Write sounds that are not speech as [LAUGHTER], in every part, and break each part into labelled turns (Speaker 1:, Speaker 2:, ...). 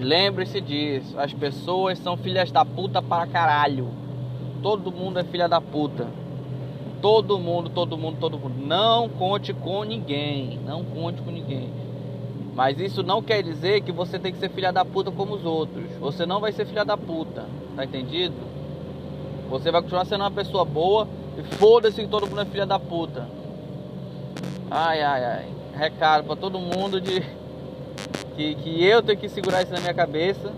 Speaker 1: Lembre-se disso. As pessoas são filhas da puta para caralho. Todo mundo é filha da puta. Todo mundo, todo mundo, todo mundo. Não conte com ninguém. Não conte com ninguém. Mas isso não quer dizer que você tem que ser filha da puta como os outros. Você não vai ser filha da puta. Tá entendido? Você vai continuar sendo uma pessoa boa e foda-se que todo mundo é filha da puta. Ai, ai, ai. Recado para todo mundo de que, que eu tenho que segurar isso na minha cabeça.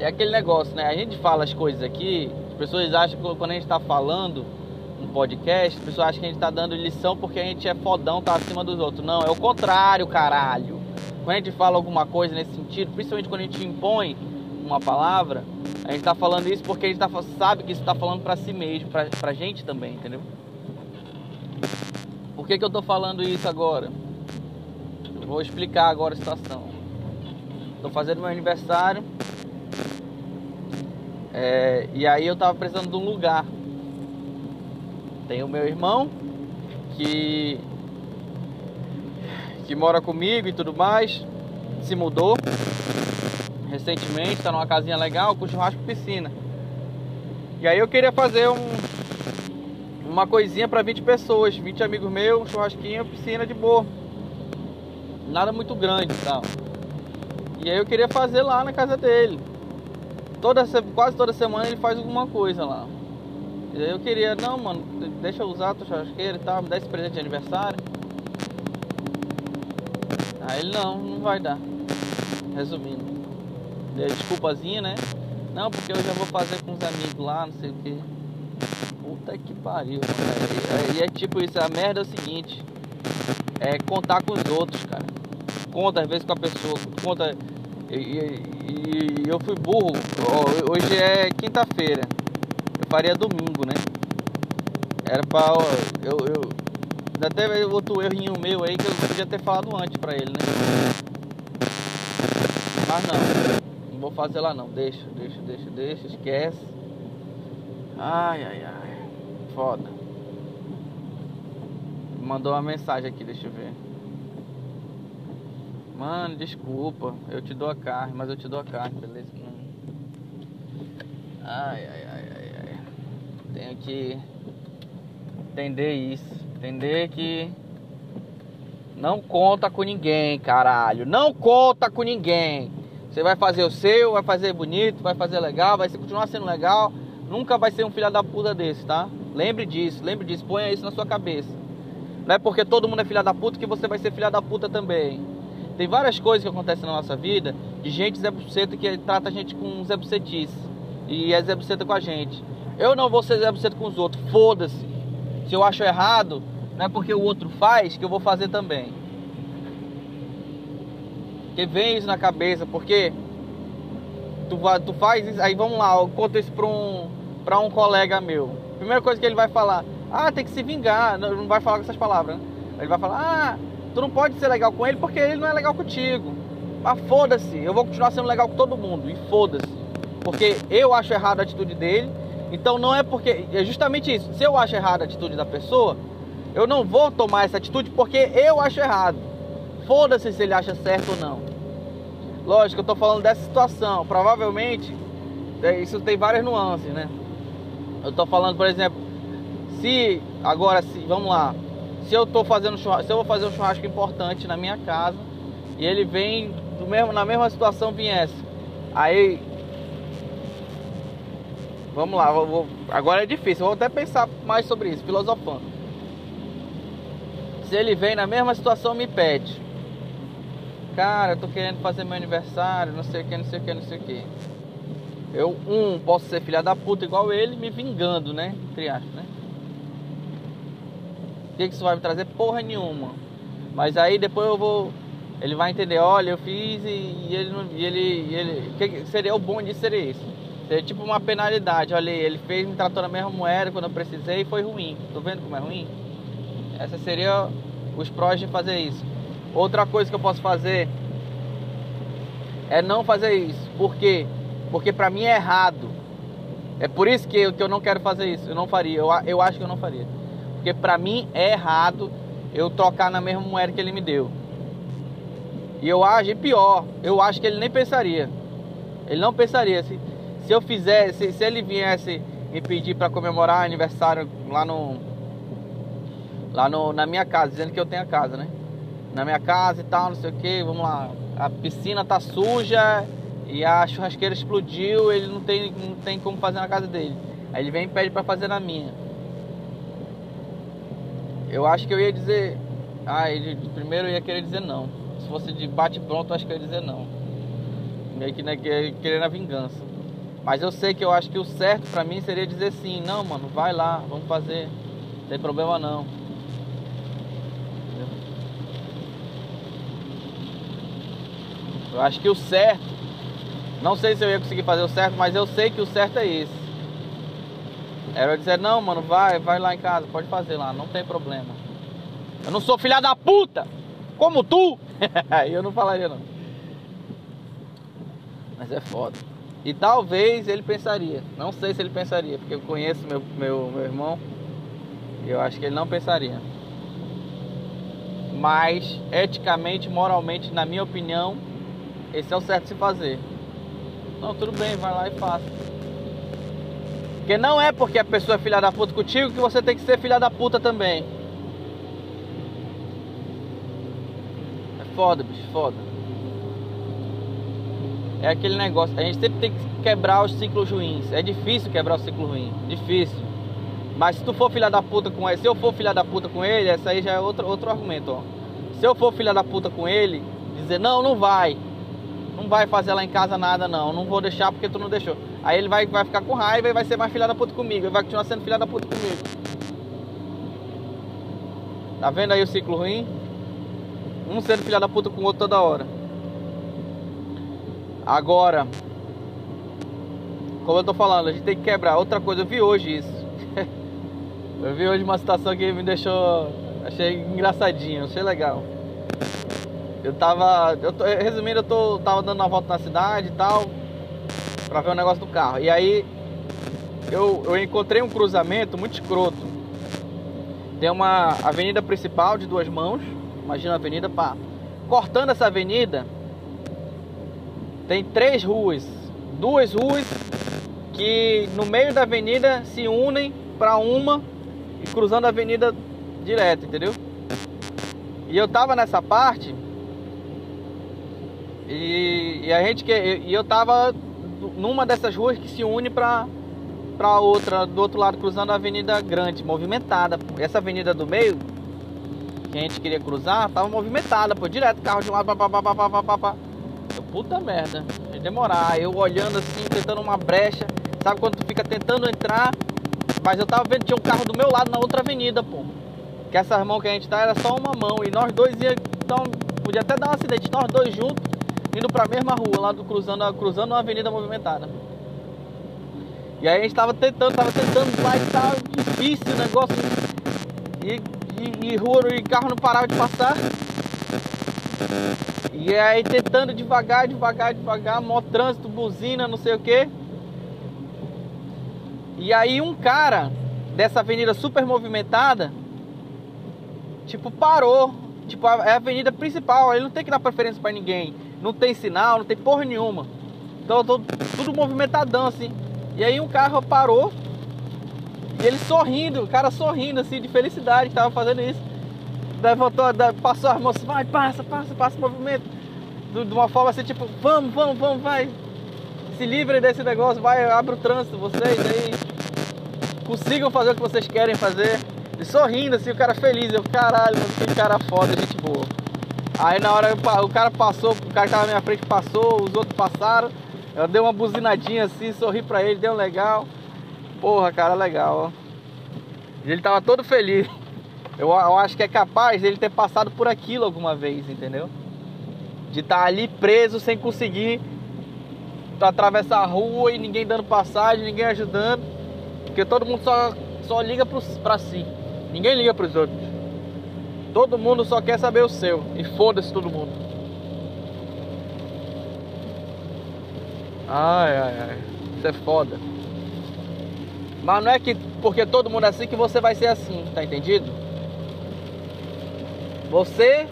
Speaker 1: É aquele negócio, né? A gente fala as coisas aqui, as pessoas acham que quando a gente está falando um podcast, as pessoas acham que a gente está dando lição porque a gente é fodão, tá acima dos outros. Não, é o contrário, caralho. Quando a gente fala alguma coisa nesse sentido, principalmente quando a gente impõe uma palavra, a gente está falando isso porque a gente tá, sabe que isso está falando para si mesmo, pra, pra gente também, entendeu? Por que, que eu estou falando isso agora? Vou explicar agora a situação. Estou fazendo meu aniversário é, e aí eu tava precisando de um lugar. Tem o meu irmão que que mora comigo e tudo mais, se mudou recentemente, está numa casinha legal com churrasco e piscina. E aí eu queria fazer um uma coisinha para 20 pessoas, 20 amigos meus, churrasquinho, piscina de boa. Nada muito grande e tal. E aí eu queria fazer lá na casa dele toda, quase toda semana ele faz alguma coisa lá. E aí eu queria, não, mano, deixa eu usar a tua churrasqueira e tal, me dá esse presente de aniversário. Aí ele, não, não vai dar. Resumindo. Desculpazinha, né? Não, porque eu já vou fazer com os amigos lá, não sei o que. Puta que pariu, mano. E é, é tipo isso, a merda é o seguinte. É contar com os outros, cara. Conta às vezes com a pessoa, conta e, e, e eu fui burro. Hoje é quinta-feira. Eu faria domingo, né? Era pra. Eu, eu, teve outro errinho meu aí que eu podia ter falado antes pra ele, né? Mas não. Não vou fazer lá não. Deixa, deixa, deixa, deixa. Esquece. Ai, ai, ai. Foda. Mandou uma mensagem aqui, deixa eu ver. Mano, desculpa, eu te dou a carne, mas eu te dou a carne, beleza? Ai, ai, ai, ai, ai. Tenho que entender isso. Entender que não conta com ninguém, caralho. Não conta com ninguém. Você vai fazer o seu, vai fazer bonito, vai fazer legal, vai continuar sendo legal. Nunca vai ser um filho da puta desse, tá? Lembre disso, lembre disso, ponha isso na sua cabeça. Não é porque todo mundo é filha da puta que você vai ser filha da puta também. Tem várias coisas que acontecem na nossa vida de gente Zé Buceta que trata a gente com Zé Bucetice. E é Zé Buceta com a gente. Eu não vou ser Zé Buceta com os outros. Foda-se. Se eu acho errado, não é porque o outro faz que eu vou fazer também. Que vem isso na cabeça, porque tu, tu faz isso, aí vamos lá, eu conto isso pra um, pra um colega meu. Primeira coisa que ele vai falar, ah, tem que se vingar. Não, não vai falar com essas palavras, né? Ele vai falar, ah, Tu não pode ser legal com ele porque ele não é legal contigo. Mas foda-se, eu vou continuar sendo legal com todo mundo. E foda-se. Porque eu acho errada a atitude dele. Então não é porque. É justamente isso. Se eu acho errada a atitude da pessoa, eu não vou tomar essa atitude porque eu acho errado. Foda-se se ele acha certo ou não. Lógico, eu tô falando dessa situação. Provavelmente, é, isso tem várias nuances, né? Eu tô falando, por exemplo, se agora se, vamos lá, se eu tô fazendo churrasco, se eu vou fazer um churrasco importante na minha casa e ele vem do mesmo, na mesma situação viesse, aí vamos lá, vou, vou, agora é difícil, vou até pensar mais sobre isso, filosofando. Se ele vem na mesma situação me pede, cara, eu tô querendo fazer meu aniversário, não sei o que, não sei o que, não sei o que. Eu, um, posso ser filha da puta igual ele, me vingando, né? Entre aspas, né? Que, que isso vai me trazer? Porra nenhuma. Mas aí depois eu vou. Ele vai entender, olha, eu fiz e, e ele não. E ele, e ele, que seria o bom disso seria isso. Seria tipo uma penalidade, olha aí, ele fez, me tratou na mesma moeda quando eu precisei e foi ruim. Tô vendo como é ruim? Essa seria os prós de fazer isso. Outra coisa que eu posso fazer é não fazer isso. Por quê? Porque pra mim é errado. É por isso que eu, que eu não quero fazer isso. Eu não faria. Eu, eu acho que eu não faria. Porque para mim é errado eu trocar na mesma moeda que ele me deu. E eu acho, e pior, eu acho que ele nem pensaria. Ele não pensaria. Se, se eu fizesse, se ele viesse me pedir para comemorar aniversário lá no. Lá no, na minha casa, dizendo que eu tenho a casa, né? Na minha casa e tal, não sei o que, vamos lá. A piscina tá suja e a churrasqueira explodiu, ele não tem, não tem como fazer na casa dele. Aí ele vem e pede para fazer na minha. Eu acho que eu ia dizer. Ah, ele primeiro eu ia querer dizer não. Se fosse de bate pronto, eu acho que eu ia dizer não. Meio que né, querendo a vingança. Mas eu sei que eu acho que o certo pra mim seria dizer sim, não, mano, vai lá, vamos fazer. Não tem problema não. Eu acho que o certo, não sei se eu ia conseguir fazer o certo, mas eu sei que o certo é esse. Era eu dizer, não, mano, vai, vai lá em casa, pode fazer lá, não tem problema. Eu não sou filha da puta, como tu. [LAUGHS] Eu não falaria não. Mas é foda. E talvez ele pensaria. Não sei se ele pensaria, porque eu conheço meu, meu, meu irmão. E eu acho que ele não pensaria. Mas, eticamente, moralmente, na minha opinião, esse é o certo de se fazer. Não, tudo bem, vai lá e faça. Porque não é porque a pessoa é filha da puta contigo que você tem que ser filha da puta também. É foda, bicho, foda. É aquele negócio, a gente sempre tem que quebrar os ciclos ruins. É difícil quebrar o ciclo ruim, difícil. Mas se tu for filha da puta com ele, se eu for filha da puta com ele, essa aí já é outro, outro argumento, ó. Se eu for filha da puta com ele, dizer, não, não vai. Não vai fazer lá em casa nada, não. Não vou deixar porque tu não deixou. Aí ele vai, vai ficar com raiva e vai ser mais filha da puta comigo. Ele vai continuar sendo filha da puta comigo. Tá vendo aí o ciclo ruim? Um sendo filha da puta com o outro toda hora. Agora, como eu tô falando, a gente tem que quebrar. Outra coisa, eu vi hoje isso. [LAUGHS] eu vi hoje uma situação que me deixou. Achei engraçadinho, achei legal. Eu tava. Eu tô, resumindo, eu tô, tava dando uma volta na cidade e tal. Pra ver o negócio do carro. E aí eu, eu encontrei um cruzamento muito escroto. Tem uma avenida principal de duas mãos. Imagina a avenida, pá. Cortando essa avenida, tem três ruas, duas ruas que no meio da avenida se unem para uma e cruzando a avenida direto, entendeu? E eu tava nessa parte e, e a gente que e eu tava numa dessas ruas que se une para para outra do outro lado cruzando a avenida grande, movimentada. Essa avenida do meio que a gente queria cruzar tava movimentada, pô, direto carro de um lado, pá, pá, pá, pá, pá, pá, pá. Eu, puta merda, vai demorar. Eu olhando assim, tentando uma brecha. Sabe quando tu fica tentando entrar? Mas eu tava vendo, tinha um carro do meu lado na outra avenida, pô. Que essa mão que a gente tá era só uma mão. E nós dois ia então, podia até dar um acidente, nós dois juntos, indo pra mesma rua, lá do cruzando, cruzando uma avenida movimentada. E aí a gente tentando, tava tentando lá e tal, difícil o negócio. E, e, e rua e carro não parava de passar. E aí tentando devagar, devagar, devagar, mó trânsito, buzina, não sei o que. E aí um cara dessa avenida super movimentada, tipo, parou. Tipo, é a avenida principal, ele não tem que dar preferência para ninguém. Não tem sinal, não tem porra nenhuma. Então tô, tudo movimentadão assim. E aí um carro parou. E ele sorrindo, o cara sorrindo assim de felicidade que tava fazendo isso levantou, passou as mãos, vai, passa, passa, passa o movimento. De uma forma assim, tipo, vamos, vamos, vamos, vai. Se livrem desse negócio, vai, abre o trânsito, vocês aí. Consigam fazer o que vocês querem fazer. E sorrindo assim, o cara feliz. Eu, caralho, que cara foda, gente boa. Aí na hora o cara passou, o cara que tava na minha frente passou, os outros passaram. Eu dei uma buzinadinha assim, sorri pra ele, deu legal. Porra, cara, legal, ó. Ele tava todo feliz. [LAUGHS] Eu, eu acho que é capaz dele ter passado por aquilo alguma vez, entendeu? De estar tá ali preso sem conseguir atravessar a rua e ninguém dando passagem, ninguém ajudando. Porque todo mundo só, só liga pros, pra si. Ninguém liga pros outros. Todo mundo só quer saber o seu. E foda-se todo mundo. Ai, ai, ai. Isso é foda. Mas não é que porque todo mundo é assim que você vai ser assim, tá entendido? Você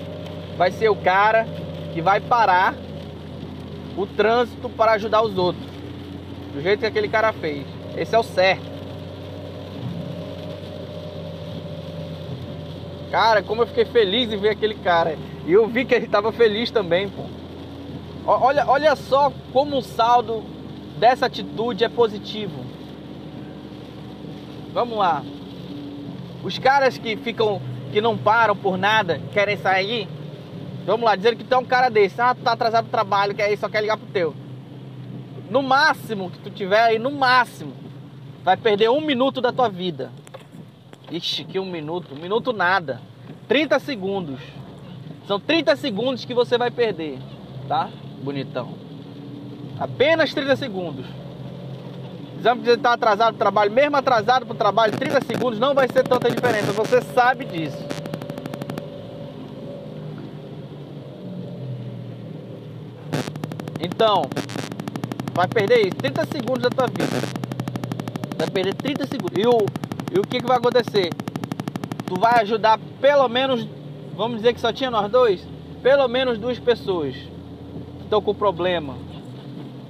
Speaker 1: vai ser o cara que vai parar o trânsito para ajudar os outros. Do jeito que aquele cara fez. Esse é o certo. Cara, como eu fiquei feliz em ver aquele cara. E eu vi que ele estava feliz também, pô. Olha, olha só como o saldo dessa atitude é positivo. Vamos lá. Os caras que ficam, que não param por nada, querem sair. Vamos lá, dizendo que tu é um cara desse. Ah, tu tá atrasado no trabalho, que aí só quer ligar pro teu. No máximo que tu tiver aí, no máximo, vai perder um minuto da tua vida. Ixi, que um minuto. Um minuto nada. 30 segundos. São 30 segundos que você vai perder, tá? Bonitão. Apenas 30 segundos. Exame de estar atrasado para o trabalho, mesmo atrasado para o trabalho, 30 segundos não vai ser tanta diferença. Você sabe disso. Então, vai perder isso, 30 segundos da tua vida. Vai perder 30 segundos. E o, e o que, que vai acontecer? Tu vai ajudar pelo menos, vamos dizer que só tinha nós dois, pelo menos duas pessoas que estão com problema,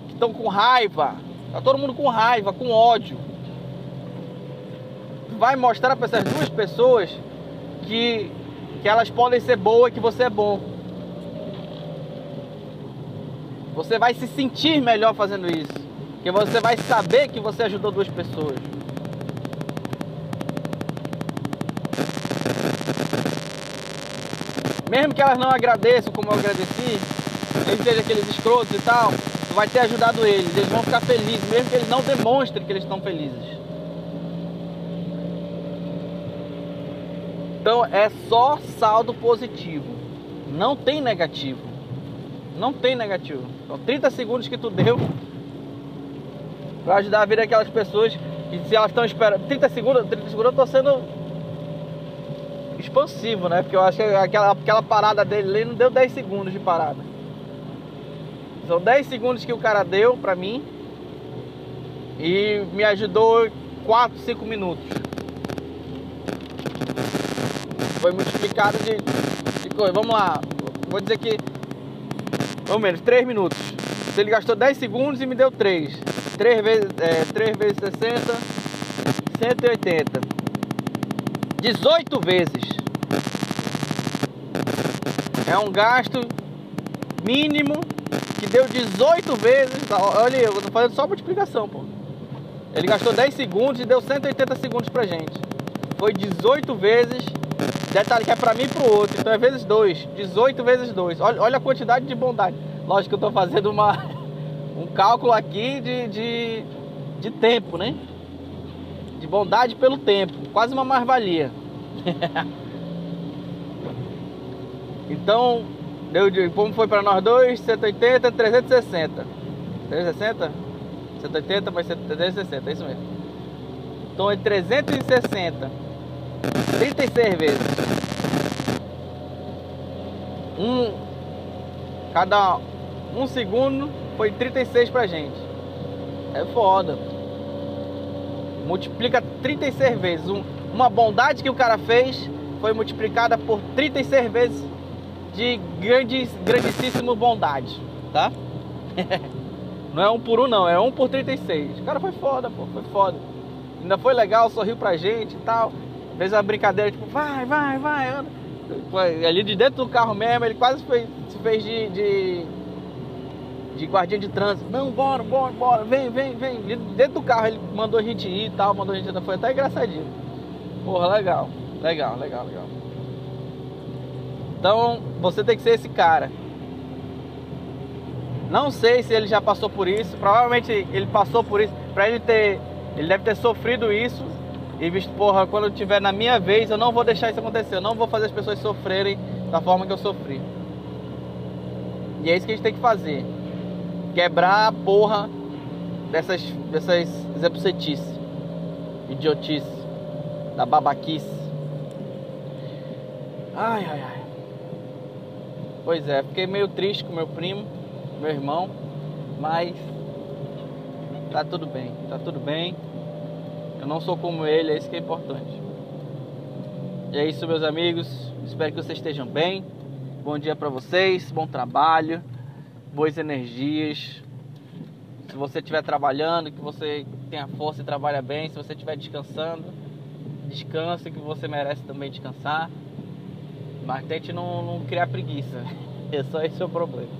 Speaker 1: que estão com raiva, tá todo mundo com raiva, com ódio. Tu vai mostrar para essas duas pessoas que, que elas podem ser boas e que você é bom. Você vai se sentir melhor fazendo isso. Porque você vai saber que você ajudou duas pessoas. Mesmo que elas não agradeçam como eu agradeci, eles sejam aqueles escrotos e tal, vai ter ajudado eles, eles vão ficar felizes, mesmo que eles não demonstrem que eles estão felizes. Então é só saldo positivo, não tem negativo. Não tem negativo. São 30 segundos que tu deu para ajudar a vida daquelas pessoas que se elas estão esperando. 30 segundos, 30 segundos eu tô sendo expansivo, né? Porque eu acho que aquela, aquela parada dele ali não deu 10 segundos de parada. São 10 segundos que o cara deu pra mim e me ajudou 4, 5 minutos. Foi multiplicado de, de coisa. Vamos lá, vou dizer que, pelo menos 3 minutos. Ele gastou 10 segundos e me deu 3. 3 vezes, é, 3 vezes 60, 180. 18 vezes. É um gasto mínimo que deu 18 vezes. Olha, eu tô fazendo só multiplicação, pô. Ele gastou 10 segundos e deu 180 segundos pra gente. Foi 18 vezes. Detalhe que é pra mim e pro outro. Então é vezes 2. 18 vezes 2. Olha, olha a quantidade de bondade. Lógico que eu tô fazendo uma, [LAUGHS] um cálculo aqui de, de, de tempo, né? De bondade pelo tempo. Quase uma mais-valia. [LAUGHS] Então, deu de, como foi para nós dois? 180, 360. 360? 180 mais 360, é isso mesmo. Então é 360. 36 vezes. Um. Cada um segundo foi 36 pra gente. É foda. Multiplica 36 vezes. Um, uma bondade que o cara fez foi multiplicada por 36 vezes de grandes, grandíssima bondade, tá? [LAUGHS] não é um por um não, é um por 36. O cara foi foda, pô, foi foda. Ainda foi legal, sorriu pra gente e tal. Fez uma brincadeira, tipo, vai, vai, vai, anda. Ali de dentro do carro mesmo, ele quase foi, se fez de, de, de guardinha de trânsito. Não, bora, bora, bora, vem, vem, vem. Dentro do carro ele mandou a gente ir e tal, mandou a gente ir, foi até engraçadinho. Porra, legal, legal, legal, legal. Então você tem que ser esse cara. Não sei se ele já passou por isso. Provavelmente ele passou por isso. Pra ele ter. Ele deve ter sofrido isso. E visto, porra, quando eu tiver na minha vez, eu não vou deixar isso acontecer. Eu não vou fazer as pessoas sofrerem da forma que eu sofri. E é isso que a gente tem que fazer. Quebrar a porra dessas, dessas zepsetices, idiotices, da babaquice. Ai, ai, ai. Pois é, fiquei meio triste com meu primo, meu irmão, mas tá tudo bem, tá tudo bem. Eu não sou como ele, é isso que é importante. E é isso, meus amigos. Espero que vocês estejam bem. Bom dia para vocês, bom trabalho, boas energias. Se você estiver trabalhando, que você tenha força e trabalha bem. Se você estiver descansando, descanse, que você merece também descansar. Mas tente não, não criar preguiça. [LAUGHS] É só esse o problema.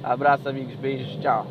Speaker 1: Abraço, amigos. Beijos. Tchau.